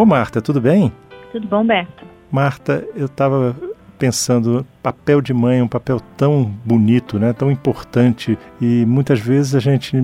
Ô Marta, tudo bem? Tudo bom, Beto? Marta, eu estava pensando, papel de mãe é um papel tão bonito, né? tão importante, e muitas vezes a gente,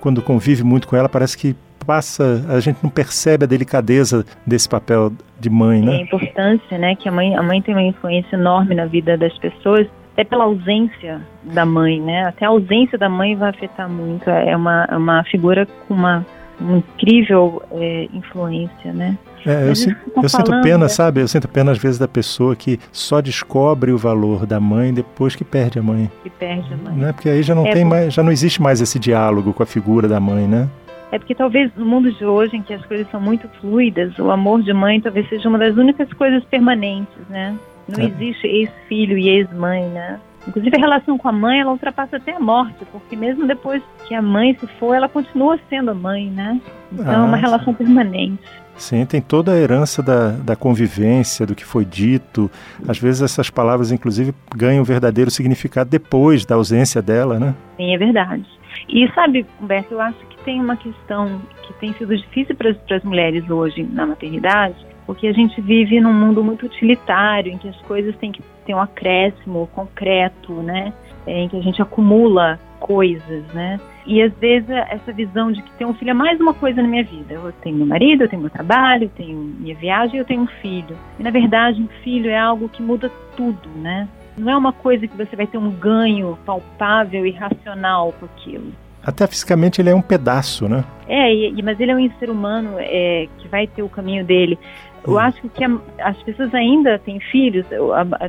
quando convive muito com ela, parece que passa, a gente não percebe a delicadeza desse papel de mãe, né? É a importância, né, que a mãe, a mãe tem uma influência enorme na vida das pessoas, até pela ausência da mãe, né? Até a ausência da mãe vai afetar muito. É uma, é uma figura com uma, uma incrível é, influência, né? É, eu, sinto, tá eu sinto pena, é... sabe? Eu sinto pena às vezes da pessoa que só descobre o valor da mãe depois que perde a mãe. Que perde a mãe. Né? Porque aí já não é tem mais, já não existe mais esse diálogo com a figura da mãe, né? É porque talvez no mundo de hoje, em que as coisas são muito fluidas, o amor de mãe talvez seja uma das únicas coisas permanentes, né? Não é. existe ex-filho e ex-mãe, né? Inclusive a relação com a mãe, ela ultrapassa até a morte, porque mesmo depois que a mãe se for, ela continua sendo a mãe, né? Então ah, é uma relação sim. permanente. Sim, tem toda a herança da, da convivência, do que foi dito. Às vezes essas palavras, inclusive, ganham um verdadeiro significado depois da ausência dela, né? Sim, é verdade. E sabe, Humberto, eu acho que tem uma questão que tem sido difícil para as mulheres hoje na maternidade, porque a gente vive num mundo muito utilitário, em que as coisas têm que ter um acréscimo concreto, né? É, em que a gente acumula coisas, né? E às vezes essa visão de que ter um filho é mais uma coisa na minha vida. Eu tenho meu marido, eu tenho meu trabalho, eu tenho minha viagem, eu tenho um filho. E na verdade, um filho é algo que muda tudo, né? Não é uma coisa que você vai ter um ganho palpável e racional com aquilo. Até fisicamente ele é um pedaço, né? É, e, mas ele é um ser humano é, que vai ter o caminho dele. Eu hum. acho que as pessoas ainda têm filhos,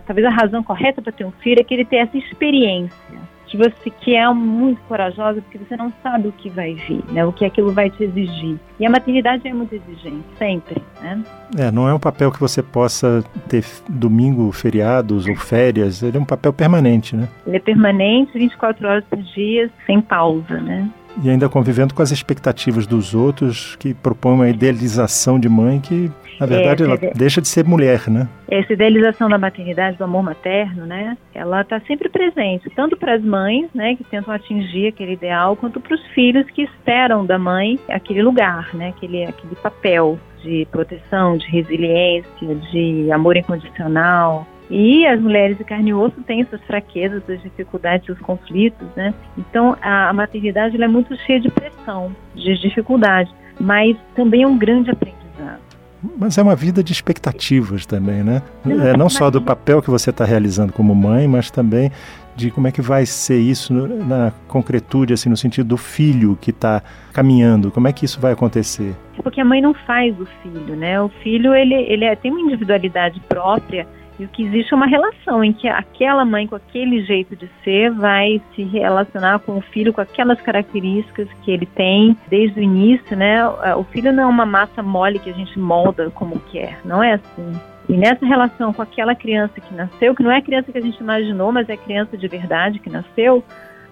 talvez a razão correta para ter um filho é que ele tenha essa experiência que você que é muito corajosa porque você não sabe o que vai vir, né? O que aquilo vai te exigir. E a maternidade é muito exigente, sempre, né? É, não é um papel que você possa ter domingo, feriados ou férias, ele é um papel permanente, né? Ele é permanente, 24 horas por dia, sem pausa, né? E ainda convivendo com as expectativas dos outros que propõem uma idealização de mãe que na verdade, ela deixa de ser mulher, né? Essa idealização da maternidade, do amor materno, né? Ela está sempre presente, tanto para as mães, né, que tentam atingir aquele ideal, quanto para os filhos que esperam da mãe aquele lugar, né? Aquele, aquele papel de proteção, de resiliência, de amor incondicional, e as mulheres de carne e osso têm suas fraquezas, suas dificuldades, seus conflitos, né? Então a, a maternidade é muito cheia de pressão, de dificuldade, mas também é um grande aprendizado. Mas é uma vida de expectativas também, né? É, não só do papel que você está realizando como mãe, mas também de como é que vai ser isso na concretude, assim, no sentido do filho que está caminhando. Como é que isso vai acontecer? Porque a mãe não faz o filho, né? O filho ele, ele é, tem uma individualidade própria e o que existe é uma relação em que aquela mãe com aquele jeito de ser vai se relacionar com o filho com aquelas características que ele tem desde o início, né? O filho não é uma massa mole que a gente molda como quer, não é assim. E nessa relação com aquela criança que nasceu, que não é a criança que a gente imaginou, mas é a criança de verdade que nasceu,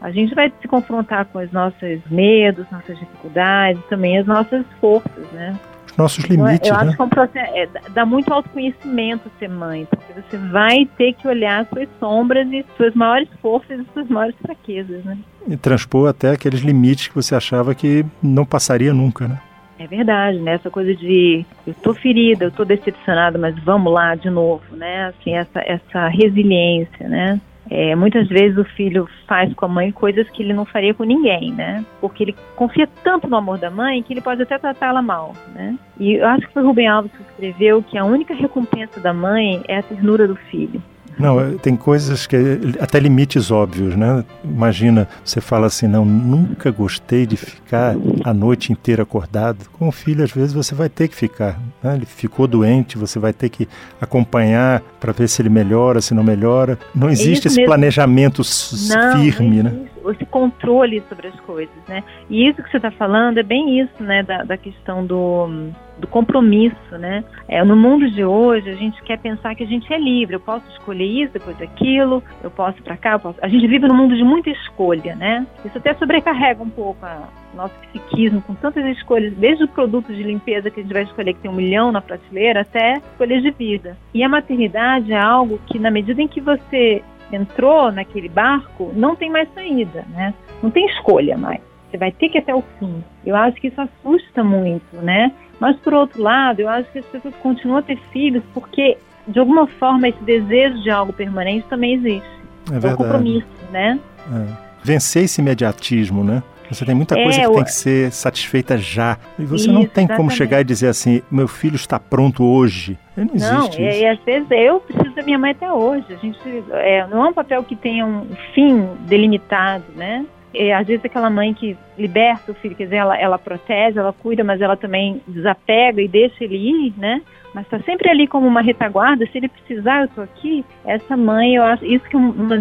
a gente vai se confrontar com os nossos medos, nossas dificuldades, também as nossas forças, né? Nossos limites. Eu, eu né? acho que é um processo, é, dá muito autoconhecimento ser mãe, porque você vai ter que olhar suas sombras e suas maiores forças e suas maiores fraquezas, né? E transpor até aqueles limites que você achava que não passaria nunca, né? É verdade, né? Essa coisa de eu tô ferida, eu tô decepcionada, mas vamos lá de novo, né? Assim, essa, essa resiliência, né? É, muitas vezes o filho faz com a mãe coisas que ele não faria com ninguém, né? Porque ele confia tanto no amor da mãe que ele pode até tratá-la mal, né? E eu acho que foi Rubem Alves que escreveu que a única recompensa da mãe é a ternura do filho. Não, é, tem coisas que até limites óbvios, né? Imagina, você fala assim, não, nunca gostei de ficar a noite inteira acordado. Com o filho, às vezes você vai ter que ficar. Né? Ele ficou doente, você vai ter que acompanhar para ver se ele melhora, se não melhora. Não é existe é esse mesmo. planejamento não, firme, não né? Esse controle sobre as coisas, né? E isso que você está falando é bem isso, né? Da, da questão do do compromisso, né? É, no mundo de hoje, a gente quer pensar que a gente é livre. Eu posso escolher isso, depois aquilo, eu posso para cá. Posso... A gente vive num mundo de muita escolha, né? Isso até sobrecarrega um pouco a nosso psiquismo com tantas escolhas, desde o produto de limpeza que a gente vai escolher que tem um milhão na prateleira, até escolhas de vida. E a maternidade é algo que, na medida em que você entrou naquele barco, não tem mais saída, né? Não tem escolha mais. você vai ter que ir até o fim. Eu acho que isso assusta muito, né? Mas por outro lado, eu acho que as pessoas continuam a ter filhos porque de alguma forma esse desejo de algo permanente também existe. É verdade. É um compromisso, né? É. Vencer esse imediatismo, né? Você tem muita coisa é, que tem que ser satisfeita já. E você Isso, não tem exatamente. como chegar e dizer assim, meu filho está pronto hoje. Não existe não, isso. E, às vezes eu preciso da minha mãe até hoje. A gente é, não é um papel que tenha um fim delimitado, né? E, às vezes aquela mãe que liberta o filho, quer dizer, ela, ela protege, ela cuida, mas ela também desapega e deixa ele ir, né? mas está sempre ali como uma retaguarda. Se ele precisar, eu estou aqui. Essa mãe, eu acho, isso que é uma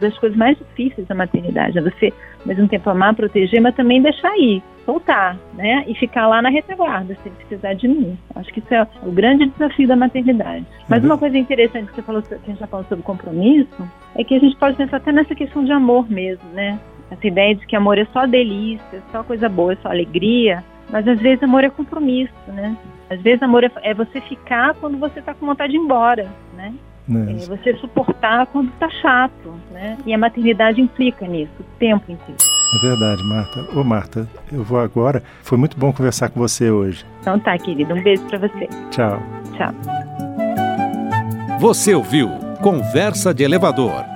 das coisas mais difíceis da maternidade, é você, ao mesmo tempo, amar, proteger, mas também deixar ir, soltar, né? E ficar lá na retaguarda, se ele precisar de mim. Acho que isso é o grande desafio da maternidade. Mas uhum. uma coisa interessante que você falou, que a gente já falou sobre compromisso, é que a gente pode pensar até nessa questão de amor mesmo, né? Essa ideia de que amor é só delícia, só coisa boa, é só alegria. Mas às vezes amor é compromisso, né? Às vezes amor é, é você ficar quando você está com vontade de ir embora, né? É, é você suportar quando está chato, né? E a maternidade implica nisso, o tempo inteiro. É verdade, Marta. Ô, Marta, eu vou agora. Foi muito bom conversar com você hoje. Então tá, querida. Um beijo para você. Tchau. Tchau. Você ouviu Conversa de Elevador